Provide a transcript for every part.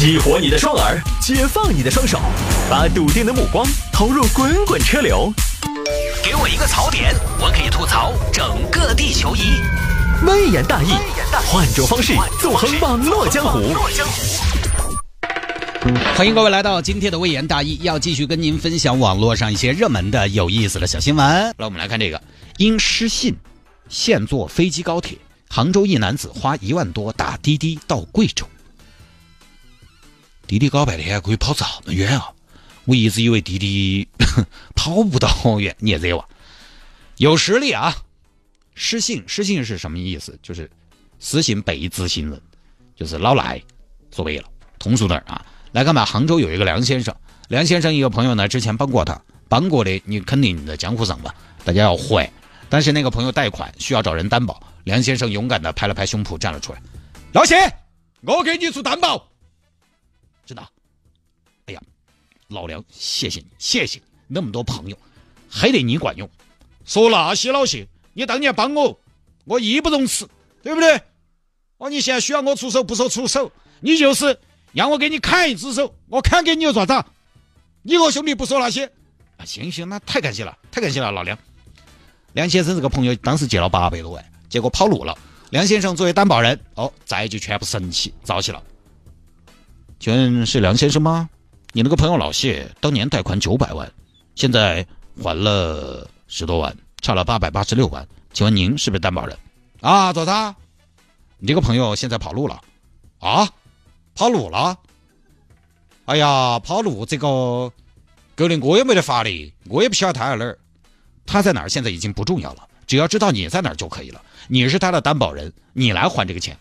激活你的双耳，解放你的双手，把笃定的目光投入滚滚车流。给我一个槽点，我可以吐槽整个地球仪。微言大义，换种方式纵横网络江湖。欢迎各位来到今天的微言大义，要继续跟您分享网络上一些热门的、有意思的小新闻。来，我们来看这个：因失信，现坐飞机高铁，杭州一男子花一万多打滴滴到贵州。滴滴搞半天可以跑这么远啊！我一直以为滴滴 跑不到好远，你也惹我。有实力啊！失信，失信是什么意思？就是失信被执行人，就是老赖，说白了，通俗点啊。来看吧，杭州有一个梁先生，梁先生一个朋友呢，之前帮过他，帮过的你肯定在江湖上吧，大家要会。但是那个朋友贷款需要找人担保，梁先生勇敢的拍了拍胸脯站了出来，老谢，我给你做担保。真的，哎呀，老梁，谢谢你，谢谢你那么多朋友，还得你管用。说那些老谢，你当年帮我，我义不容辞，对不对？哦，你现在需要我出手，不说出手，你就是让我给你砍一只手，我砍给你又咋子？你我兄弟不说那些啊？行行，那太感谢了，太感谢了，老梁。梁先生这个朋友当时借了八百多万，结果跑路了。梁先生作为担保人，哦，债就全部神奇，造起了。请问是梁先生吗？你那个朋友老谢当年贷款九百万，现在还了十多万，差了八百八十六万。请问您是不是担保人？啊，咋子？你这个朋友现在跑路了？啊，跑路了？哎呀，跑路这个，狗连我也没得法的，我也不晓得他在哪儿。他在哪儿现在已经不重要了，只要知道你在哪儿就可以了。你是他的担保人，你来还这个钱，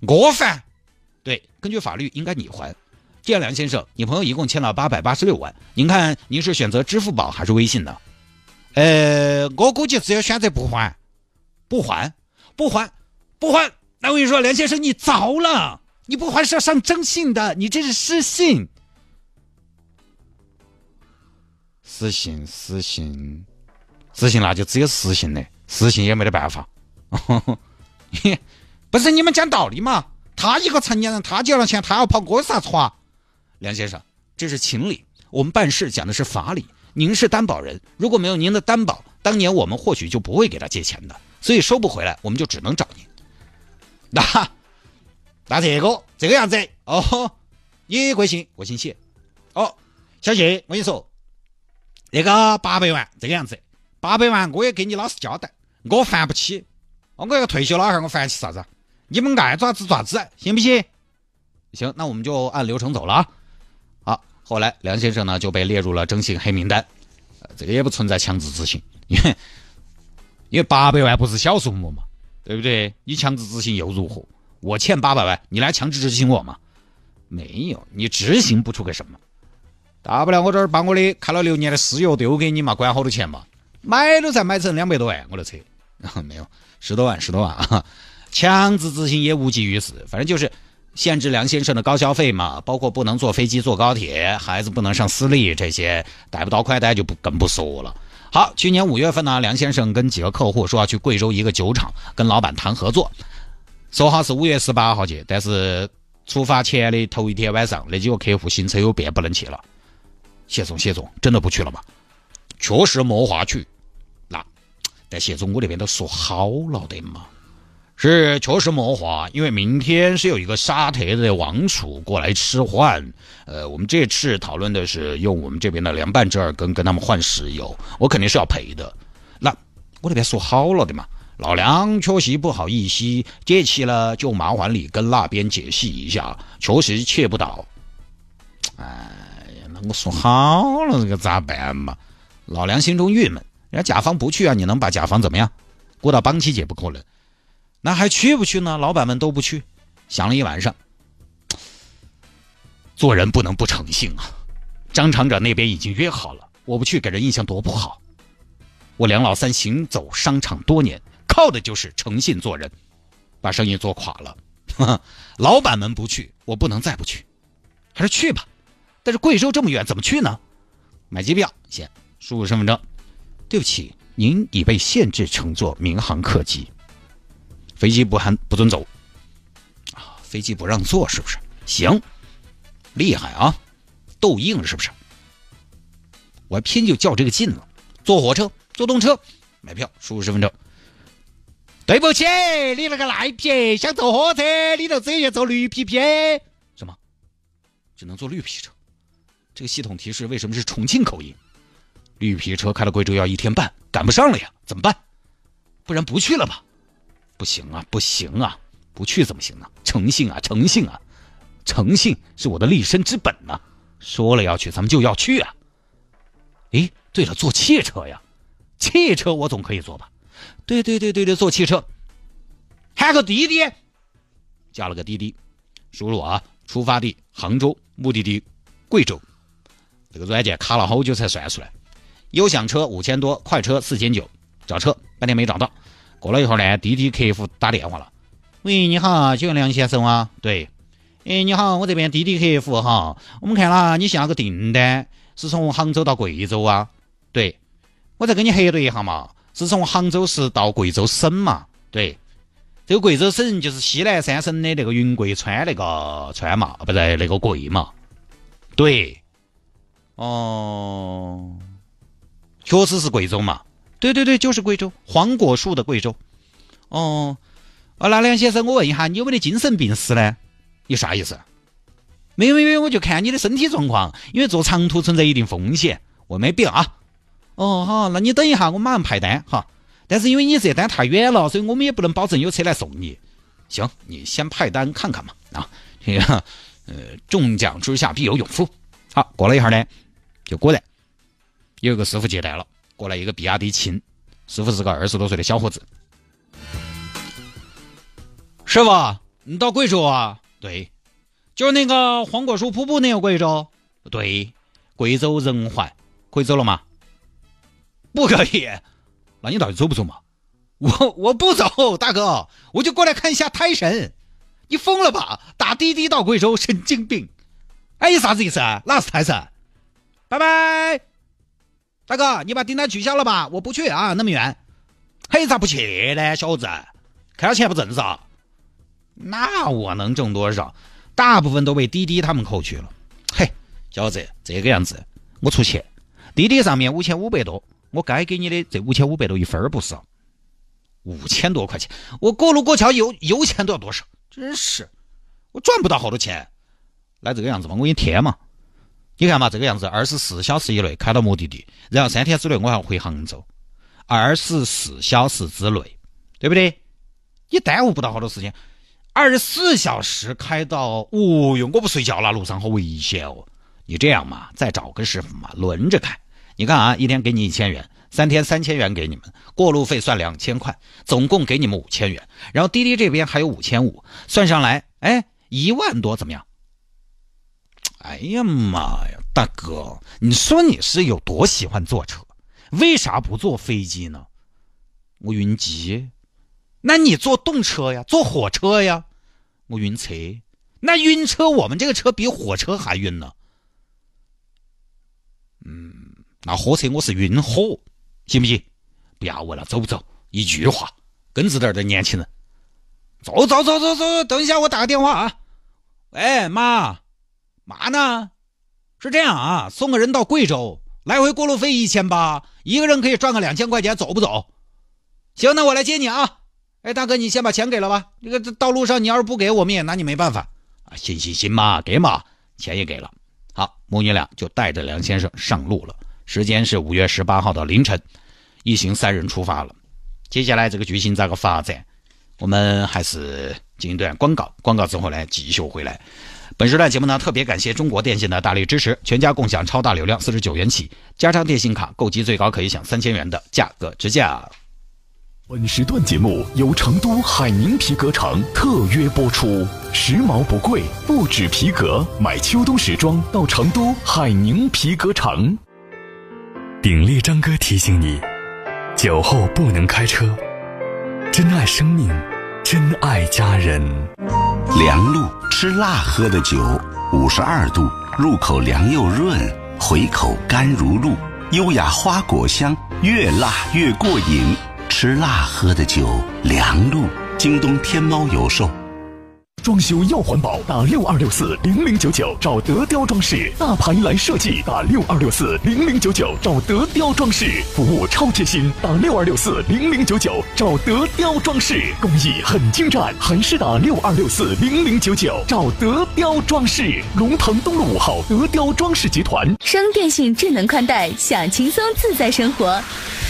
我还。对，根据法律应该你还。这样，梁先生，你朋友一共欠了八百八十六万，您看您是选择支付宝还是微信呢？呃，我估计只有选择不还，不还，不还，不还。那我跟你说，梁先生，你糟了，你不还是要上征信的，你这是失信。失信，失信，失信，那就只有失信了，失信也没得办法。不是你们讲道理吗？他一个成年人，他借了钱，他要跑，我有啥错啊？梁先生，这是情理，我们办事讲的是法理。您是担保人，如果没有您的担保，当年我们或许就不会给他借钱的，所以收不回来，我们就只能找您。那那这个这个样子哦，你贵姓？我姓谢。哦，小谢，我跟你说，那个八百万这个样子，八百万我也给你老实交代，我还不起，我要退休了哈，我还起啥子？你们爱爪子爪子，行不行？行，那我们就按流程走了啊。好，后来梁先生呢就被列入了征信黑名单，这个也不存在强制执行，因为因为八百万不是小数目嘛，对不对？你强制执行又如何？我欠八百万，你来强制执行我吗？没有，你执行不出个什么，大不了我这儿把我的开了六年的私钥丢给你嘛，管好多钱嘛，买都才买成两百多万，我的车，没有十多万，十多万啊。强制执行也无济于事，反正就是限制梁先生的高消费嘛，包括不能坐飞机、坐高铁，孩子不能上私立，这些贷不到快贷就不更不说了。好，去年五月份呢，梁先生跟几个客户说要去贵州一个酒厂跟老板谈合作，说好是五月十八号去，但是出发前的头一天晚上，那几个客户行程有变，不能去了。谢总，谢总，真的不去了吗？确实没话去，那但谢总我那边都说好了的嘛。是确实没话，因为明天是有一个沙特的王储过来吃饭，呃，我们这次讨论的是用我们这边的凉拌折耳根跟他们换石油，我肯定是要赔的。那我那边说好了的嘛，老梁确实不好意思，这期呢就麻烦你跟那边解释一下，确实切不到。哎呀，那我说好了，这个咋办嘛？老梁心中郁闷，人家甲方不去啊，你能把甲方怎么样？过到帮期节不可能。那还去不去呢？老板们都不去，想了一晚上。做人不能不诚信啊！张厂长那边已经约好了，我不去给人印象多不好。我梁老三行走商场多年，靠的就是诚信做人，把生意做垮了。老板们不去，我不能再不去，还是去吧。但是贵州这么远，怎么去呢？买机票先输入身份证。对不起，您已被限制乘坐民航客机。飞机不喊不准走，啊，飞机不让坐是不是？行，厉害啊，斗硬是不是？我还偏就较这个劲了。坐火车、坐动车，买票十五十分钟。对不起，你那个赖皮，想坐火车你就直接坐绿皮皮。什么？只能坐绿皮车？这个系统提示为什么是重庆口音？绿皮车开到贵州要一天半，赶不上了呀，怎么办？不然不去了吧？不行啊，不行啊，不去怎么行呢？诚信啊，诚信啊，诚信是我的立身之本呐！说了要去，咱们就要去啊！哎，对了，坐汽车呀，汽车我总可以坐吧？对对对对对，坐汽车，喊个滴滴，叫了个滴滴，输入啊，出发地杭州，目的地贵州，这个软件卡了好久才算出来。优享车五千多，快车四千九，找车半天没找到。过了一会儿呢，滴滴客服打电话了，喂，你好，请问梁先生吗？对，哎，你好，我这边滴滴客服哈，我们看了你下个订单是从杭州到贵州啊？对，我再跟你核对一下嘛。是从杭州市到贵州省嘛？对，这个贵州省就是西南三省的那个云贵川那个川嘛，不是那个贵嘛？对，哦，确实是贵州嘛？对对对，就是贵州，黄果树的贵州。哦，啊，那梁先生，我问一下，你有没得精神病史呢？你啥意思？没有没有，我就看你的身体状况，因为坐长途存在一定风险，我没病啊。哦好，那你等一下，我马上派单哈。但是因为你这单太远了，所以我们也不能保证有车来送你。行，你先派单看看嘛。啊，这 个呃，中奖之下必有勇夫。好，过了一会儿呢，就果然有一个师傅接待了，过来一个比亚迪秦，师傅是个二十多岁的小伙子。师傅，你到贵州啊？对，就是那个黄果树瀑布那个贵州。对，贵州仁怀，可以走了吗？不可以，那你到底走不走嘛？我我不走，大哥，我就过来看一下胎神。你疯了吧？打滴滴到贵州，神经病！哎，啥子意思啊？那是胎神？拜拜，大哥，你把订单取消了吧？我不去啊，那么远。嘿，咋不去呢，小伙子？看到钱不挣是吧？那我能挣多少？大部分都被滴滴他们扣去了。嘿，小伙子，这个样子，我出钱，滴滴上面五千五百多。我该给你的这五千五百多一分儿不少，五千多块钱，我过路过桥油油钱都要多少？真是，我赚不到好多钱。来这个样子嘛，我给你贴嘛。你看嘛，这个样子，二十四小时以内开到目的地，然后三天之内我还要回杭州，二十四小时之内，对不对？你耽误不到好多时间，二十四小时开到，哦哟，我不睡觉了，路上好危险哦。你这样嘛，再找个师傅嘛，轮着开。你看啊，一天给你一千元，三天三千元给你们，过路费算两千块，总共给你们五千元。然后滴滴这边还有五千五，算上来，哎，一万多，怎么样？哎呀妈呀，大哥，你说你是有多喜欢坐车？为啥不坐飞机呢？我晕机。那你坐动车呀，坐火车呀？我晕车。那晕车，我们这个车比火车还晕呢。嗯。那火车我是晕火，行不行？不要问了，走不走？一句话，耿直点的年轻人，走走走走走，等一下我打个电话啊！喂，妈，嘛呢？是这样啊，送个人到贵州，来回过路费一千八，一个人可以赚个两千块钱，走不走？行，那我来接你啊！哎，大哥，你先把钱给了吧。这个道路上你要是不给，我们也拿你没办法啊！行行行嘛，给嘛，钱也给了。好，母女俩就带着梁先生上路了。时间是五月十八号的凌晨，一行三人出发了。接下来这个剧情咋个发展？我们还是进一段广告，广告之后呢继续回来。本时段节目呢特别感谢中国电信的大力支持，全家共享超大流量，四十九元起，加张电信卡购机最高可以享三千元的价格直降。本时段节目由成都海宁皮革城特约播出，时髦不贵，不止皮革，买秋冬时装到成都海宁皮革城。鼎力张哥提醒你：酒后不能开车，珍爱生命，珍爱家人。凉露吃辣喝的酒，五十二度，入口凉又润，回口甘如露，优雅花果香，越辣越过瘾。吃辣喝的酒，凉露，京东天猫有售。装修要环保，打六二六四零零九九找德雕装饰。大牌来设计，打六二六四零零九九找德雕装饰。服务超贴心，打六二六四零零九九找德雕装饰。工艺很精湛，还是打六二六四零零九九找德雕装饰。龙腾东路五号德雕装饰集团。升电信智能宽带，享轻松自在生活。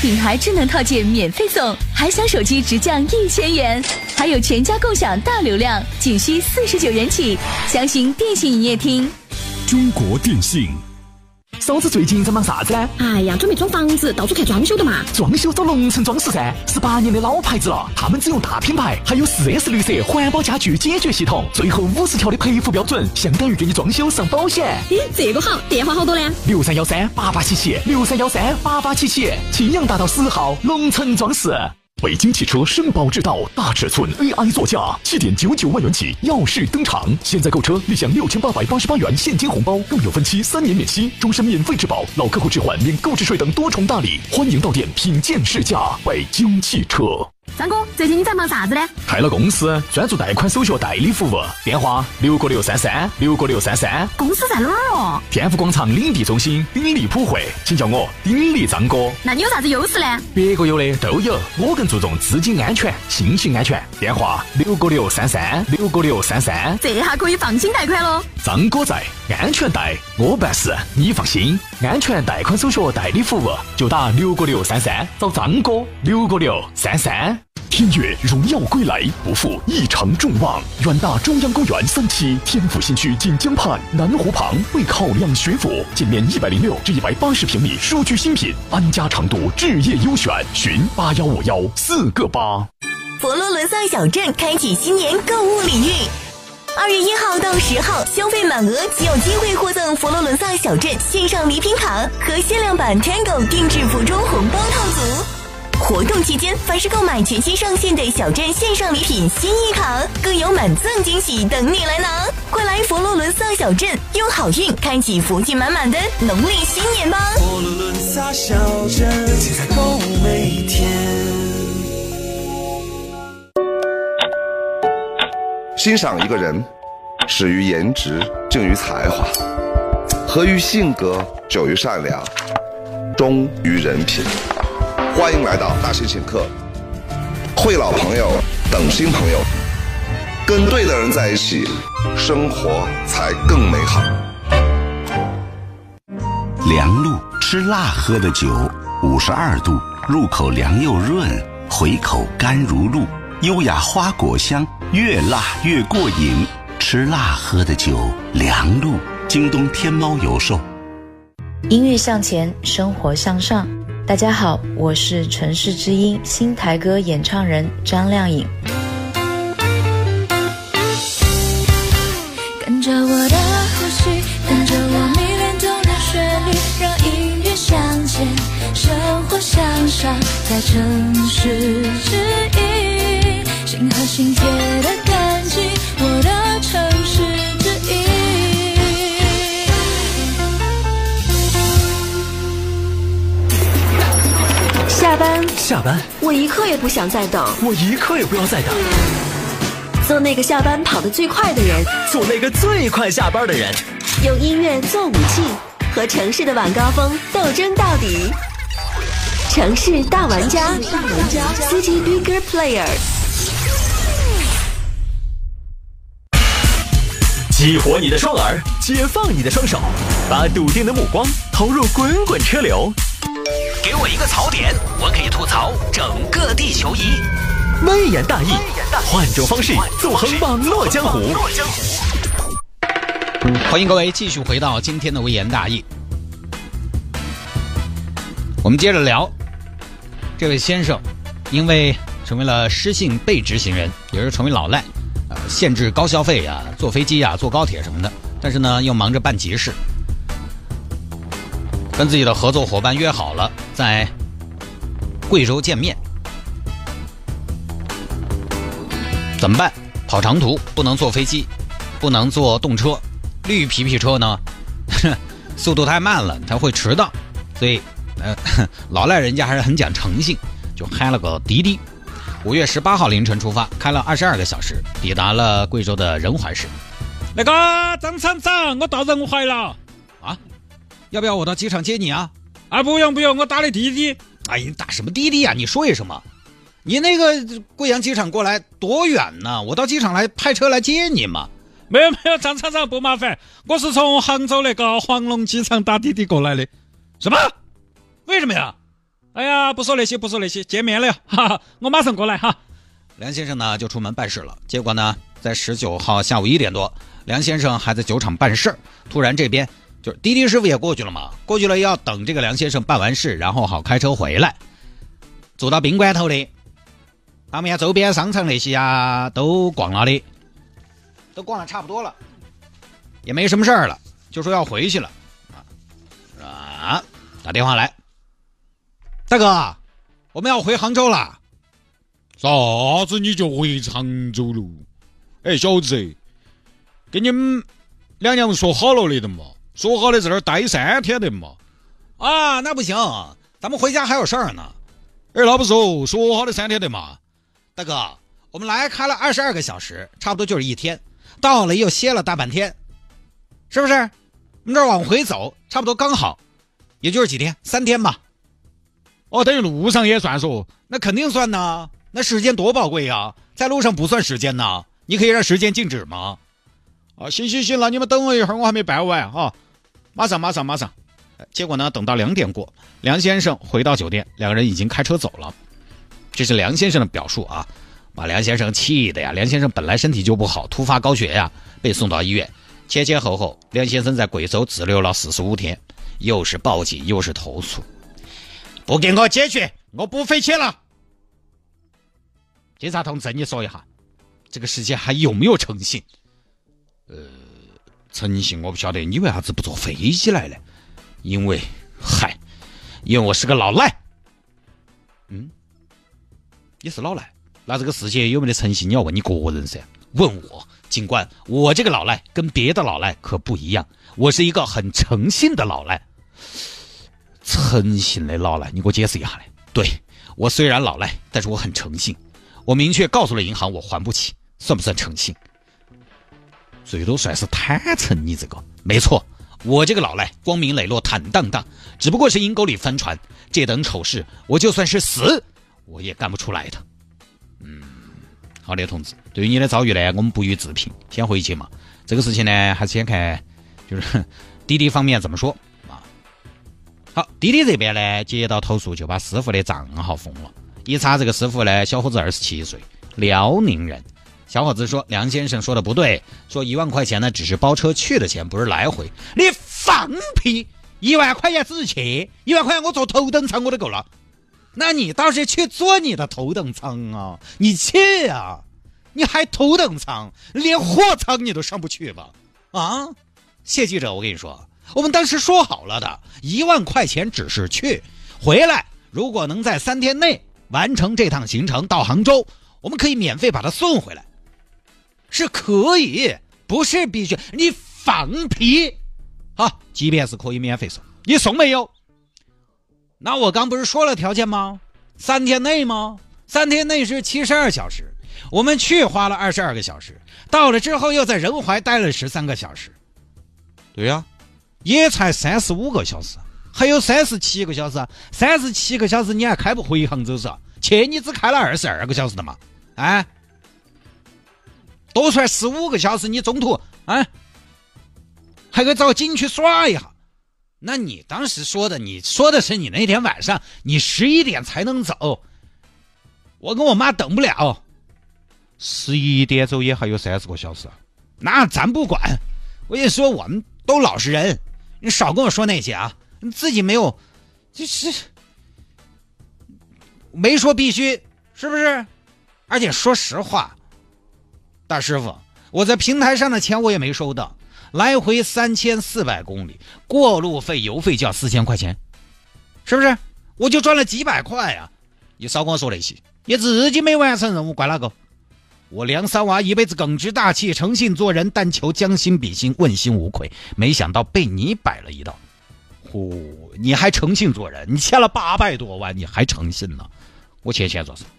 品牌智能套件免费送，海享手机直降一千元，还有全家共享大流量，仅需四十九元起。详询电信营业厅。中国电信。嫂子最近在忙啥子呢？哎呀，准备装房子，到处看装修的嘛。装修找龙城装饰噻，十八年的老牌子了。他们只用大品牌，还有四 S 绿色环保家具解决系统，最后五十条的赔付标准，相当于给你装修上保险。咦，这个好，电话好多呢？六三幺三八八七七，六三幺三八八七七，青阳大道十号龙城装饰。北京汽车绅宝之道大尺寸 AI 座驾，七点九九万元起耀世登场。现在购车立享六千八百八十八元现金红包，更有分期三年免息，终身免费质保，老客户置换免购置税等多重大礼。欢迎到店品鉴试驾。北京汽车。张哥，最近你在忙啥子呢？开了公司，专注贷款手续代理服务。电话六个六三三六个六三三。公司在哪儿哦？天府广场领地中心鼎力普惠，请叫我鼎力张哥。那你有啥子优势呢？别个有的都有，我更注重资金安全、信息安全。电话六个六三三六个六三三。这下可以放心贷款喽。张哥在，安全贷我办事，你放心。安全贷款手续代理服务就打六个六三三找张哥。六个六三三。天悦荣耀归来，不负一城众望。远大中央公园三期，天府新区锦江畔南湖旁，为考量学府，建面一百零六至一百八十平米舒居新品，安家长度，置业优选。询八幺五幺四个八。佛罗伦萨小镇开启新年购物礼遇，二月一号到十号，消费满额即有机会获赠佛罗伦萨小镇线上礼品卡和限量版 Tango 定制服装红包套组。活动期间，凡是购买全新上线的小镇线上礼品心意卡，更有满赠惊喜等你来拿！快来佛罗伦萨小镇，用好运开启福气满满的农历新年吧！佛罗伦萨小镇，欣赏一个人，始于颜值，敬于才华，合于性格，久于善良，忠于人品。欢迎来到大师请客，会老朋友，等新朋友，跟对的人在一起，生活才更美好。凉露吃辣喝的酒，五十二度，入口凉又润，回口甘如露，优雅花果香，越辣越过瘾。吃辣喝的酒，良露，京东天猫有售。音乐向前，生活向上。大家好，我是城市之音新台歌演唱人张靓颖。跟着我的呼吸，跟着我迷恋动人旋律，让音乐向前，生活向上，在城市之音，心和心贴的感情，我的城市之一。下班，下班，我一刻也不想再等，我一刻也不要再等。做那个下班跑得最快的人，做那个最快下班的人，用音乐做武器，和城市的晚高峰斗争到底。城市大玩家，City Bigger Player。激活你的双耳，解放你的双手，把笃定的目光投入滚滚车流。给我一个槽点，我可以吐槽整个地球仪。微言大义，换种方式纵横网络江湖。欢迎各位继续回到今天的微言大义。我们接着聊，这位先生因为成为了失信被执行人，也是成为老赖，呃，限制高消费啊，坐飞机啊，坐高铁什么的，但是呢，又忙着办急事。跟自己的合作伙伴约好了在贵州见面，怎么办？跑长途不能坐飞机，不能坐动车，绿皮皮车呢，速度太慢了，它会迟到，所以呃，老赖人家还是很讲诚信，就开了个滴滴。五月十八号凌晨出发，开了二十二个小时，抵达了贵州的仁怀市。那个张厂长，我到仁怀了啊！要不要我到机场接你啊？啊，不用不用，我打的滴滴。哎，你打什么滴滴呀？你说一声嘛。你那个贵阳机场过来多远呢？我到机场来派车来接你嘛。没有没有，张厂长不麻烦，我是从杭州那个黄龙机场打滴滴过来的。什么？为什么呀？哎呀，不说那些，不说那些，见面了，哈哈，我马上过来哈。梁先生呢就出门办事了，结果呢，在十九号下午一点多，梁先生还在酒厂办事突然这边就是滴滴师傅也过去了嘛，过去了要等这个梁先生办完事，然后好开车回来。走到宾馆头的，他们家周边商场那些呀都逛了的，都逛的差不多了，也没什么事儿了，就说要回去了啊！打电话来。大哥，我们要回杭州了。啥子你就回常州了？哎，小子，跟你们两娘说好了的嘛，说好的在那儿待三天的嘛。啊，那不行，咱们回家还有事儿呢。哎，那不说说好的三天的嘛。大哥，我们来开了二十二个小时，差不多就是一天，到了又歇了大半天，是不是？我们这儿往回走，差不多刚好，也就是几天，三天吧。哦，等于路上也算数，那肯定算呐。那时间多宝贵呀，在路上不算时间呐。你可以让时间静止吗？啊，行行行，那你们等我一会儿，我还没办完哈，马上马上马上。结果呢，等到两点过，梁先生回到酒店，两个人已经开车走了。这是梁先生的表述啊，把梁先生气的呀。梁先生本来身体就不好，突发高血压，被送到医院。前前后后，梁先生在贵州滞留了四十五天，又是报警又是投诉。不给我解决，我不费钱了。警察同志，你说一下，这个世界还有没有诚信？呃，诚信我不晓得，你为啥子不坐飞机来呢？因为，嗨，因为我是个老赖。嗯，你是老赖，那这个世界有没得诚信？你要问你个人噻。问我，警官，我这个老赖跟别的老赖可不一样，我是一个很诚信的老赖。诚信的老赖，你给我解释一下嘞。对我虽然老赖，但是我很诚信。我明确告诉了银行，我还不起，算不算诚信？最多算是坦诚。你这个没错，我这个老赖光明磊落、坦荡荡，只不过是阴沟里翻船。这等丑事，我就算是死，我也干不出来的。嗯，好的，同志，对于你的遭遇呢，我们不予置评，先回去嘛。这个事情呢，还是先看，就是 滴滴方面怎么说。好，滴滴这边呢接到投诉，就把师傅的账号封了。一查，这个师傅呢，小伙子二十七岁，辽宁人。小伙子说：“梁先生说的不对，说一万块钱呢只是包车去的钱，不是来回。”你放屁！一万块钱只是去，一万块钱我坐头等舱我都够了。那你倒是去坐你的头等舱啊！你去啊！你还头等舱，连货舱你都上不去吧？啊！谢记者，我跟你说。我们当时说好了的，一万块钱只是去，回来如果能在三天内完成这趟行程到杭州，我们可以免费把它送回来，是可以，不是必须。你放屁！好，即便是可以免费送，你送没有？那我刚不是说了条件吗？三天内吗？三天内是七十二小时，我们去花了二十二个小时，到了之后又在仁怀待了十三个小时。对呀。也才三十五个小时，还有三十七个小时，三十七个小时你还开不回杭州是？去你只开了二十二个小时的嘛？啊，多出来十五个小时，你中途啊还可以找个景区耍一下。那你当时说的，你说的是你那天晚上你十一点才能走，我跟我妈等不了，十一点走也还有三十个小时，那咱不管。我跟你说，我们都老实人。你少跟我说那些啊！你自己没有，就是没说必须，是不是？而且说实话，大师傅，我在平台上的钱我也没收到，来回三千四百公里，过路费、油费就要四千块钱，是不是？我就赚了几百块呀！你少跟我说那些，你自己没完成任务，怪哪个？我梁三娃一辈子耿直大气、诚信做人，但求将心比心、问心无愧。没想到被你摆了一道。呼，你还诚信做人？你欠了八百多万，你还诚信呢？我欠钱做什么？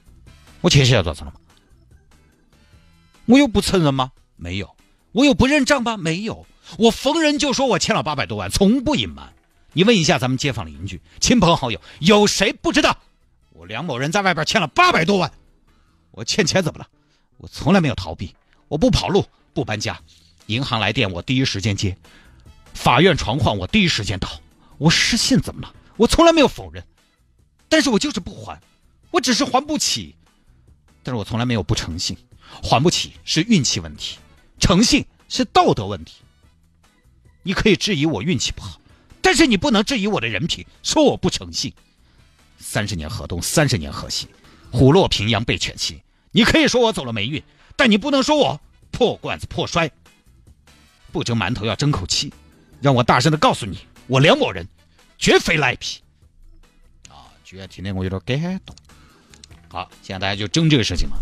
我欠钱要多少了吗？我又不承认吗？没有。我有不认账吗？没有。我逢人就说我欠了八百多万，从不隐瞒。你问一下咱们街坊邻居、亲朋好友，有谁不知道我梁某人在外边欠了八百多万？我欠钱怎么了？我从来没有逃避，我不跑路，不搬家，银行来电我第一时间接，法院传唤我第一时间到。我失信怎么了？我从来没有否认，但是我就是不还，我只是还不起，但是我从来没有不诚信，还不起是运气问题，诚信是道德问题。你可以质疑我运气不好，但是你不能质疑我的人品，说我不诚信。三十年河东，三十年河西，虎落平阳被犬欺。你可以说我走了霉运，但你不能说我破罐子破摔。不蒸馒头要争口气，让我大声的告诉你。我梁某人绝非赖皮啊！居然听得我有点感动。好，现在大家就争这个事情嘛，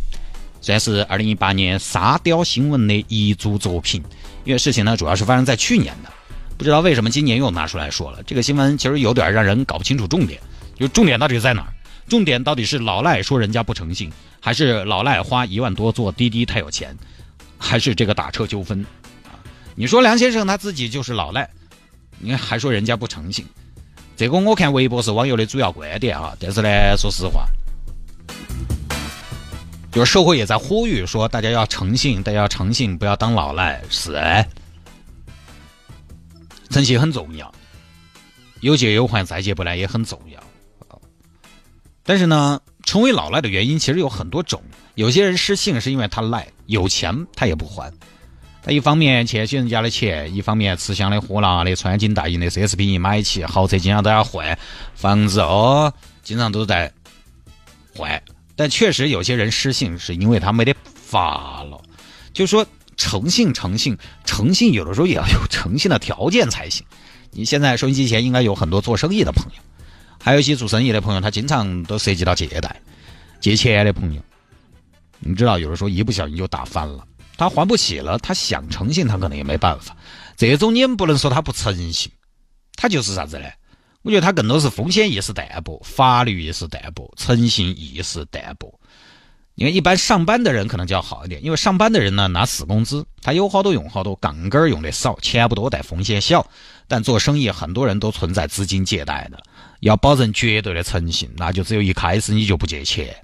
虽然是二零一八年沙雕新闻的一组作品。因为事情呢，主要是发生在去年的，不知道为什么今年又拿出来说了。这个新闻其实有点让人搞不清楚重点，就重点到底在哪儿？重点到底是老赖说人家不诚信，还是老赖花一万多坐滴滴太有钱，还是这个打车纠纷啊？你说梁先生他自己就是老赖。你，还说人家不诚信，这个我看微博是网友的主要观点啊。但是呢，说实话，就是社会也在呼吁说，大家要诚信，大家要诚信，不要当老赖。是，诚信很重要，有借有还，再借不来也很重要。但是呢，成为老赖的原因其实有很多种。有些人失信是因为他赖，有钱他也不还。他一方面欠起人家的钱，一方面吃香的喝辣的、穿金戴银的奢侈品一买起，豪车经常都要换，房子哦经常都在换。但确实有些人失信，是因为他没得法了。就说诚信，诚信，诚信，有的时候也要有诚信的条件才行。你现在收音机前应该有很多做生意的朋友，还有一些做生意的朋友，他经常都涉及到借贷、借钱的朋友。你知道，有的时候一不小心就打翻了。他还不起了，他想诚信，他可能也没办法。这种你们不能说他不诚信，他就是啥子呢？我觉得他更多是风险意识淡薄，法律意识淡薄，诚信意识淡薄。因为一般上班的人可能就要好一点，因为上班的人呢拿死工资，他有好多用好多，杠杆用的少，钱不多但风险小。但做生意很多人都存在资金借贷的，要保证绝对的诚信，那就只有一开始你就不借钱。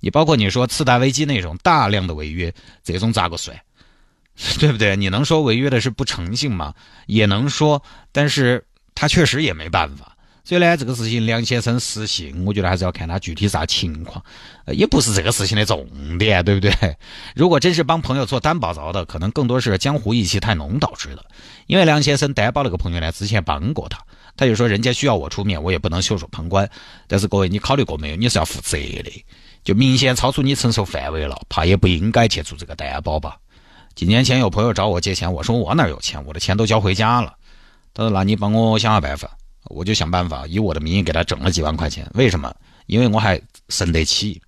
你包括你说次贷危机那种大量的违约，这种咋个算？对不对？你能说违约的是不诚信吗？也能说，但是他确实也没办法。所以呢，这个事情梁先生失信，我觉得还是要看他具体啥情况，也不是这个事情的重点，对不对？如果真是帮朋友做担保遭的，可能更多是江湖义气太浓导致的。因为梁先生担保那个朋友呢，之前帮过他，他就说人家需要我出面，我也不能袖手旁观。但是各位，你考虑过没有？你是要负责的。就明显超出你承受范围了，怕也不应该去做这个担保吧。几年前有朋友找我借钱，我说我哪有钱，我的钱都交回家了。他说那你帮我想下办法，我就想办法以我的名义给他整了几万块钱。为什么？因为我还生得起，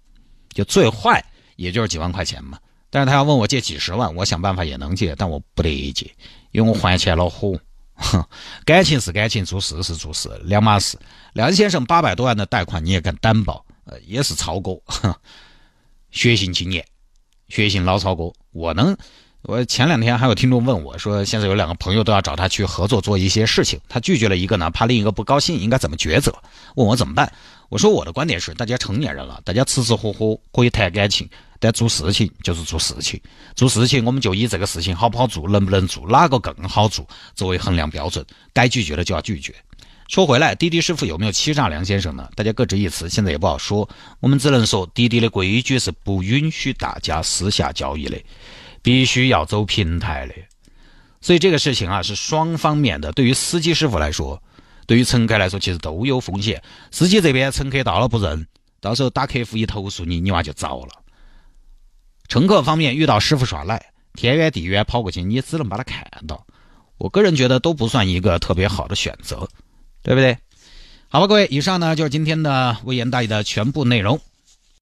就最坏也就是几万块钱嘛。但是他要问我借几十万，我想办法也能借，但我不得借，因为我还钱恼火。哼，感情是感情，做事是做事，两码事。梁先生八百多万的贷款你也敢担保？呃，也是超哥，学信青年，学信老超哥。我能，我前两天还有听众问我说，现在有两个朋友都要找他去合作做一些事情，他拒绝了一个呢，怕另一个不高兴，应该怎么抉择？问我怎么办？我说我的观点是，大家成年人了，大家吃吃喝喝可以谈感情，但做事情就是做事情，做事情我们就以这个事情好不好做，能不能做，哪个更好做作为衡量标准，该拒绝的就要拒绝。说回来，滴滴师傅有没有欺诈梁先生呢？大家各执一词，现在也不好说。我们只能说，滴滴的规矩是不允许大家私下交易的，必须要走平台的。所以这个事情啊，是双方面的。对于司机师傅来说，对于乘客来说，其实都有风险。司机这边乘客到了不认，到时候打客服一投诉你，你娃就糟了。乘客方面遇到师傅耍赖，天远地远跑过去，你只能把他看到。我个人觉得都不算一个特别好的选择。对不对？好吧，各位，以上呢就是今天的微言大义的全部内容。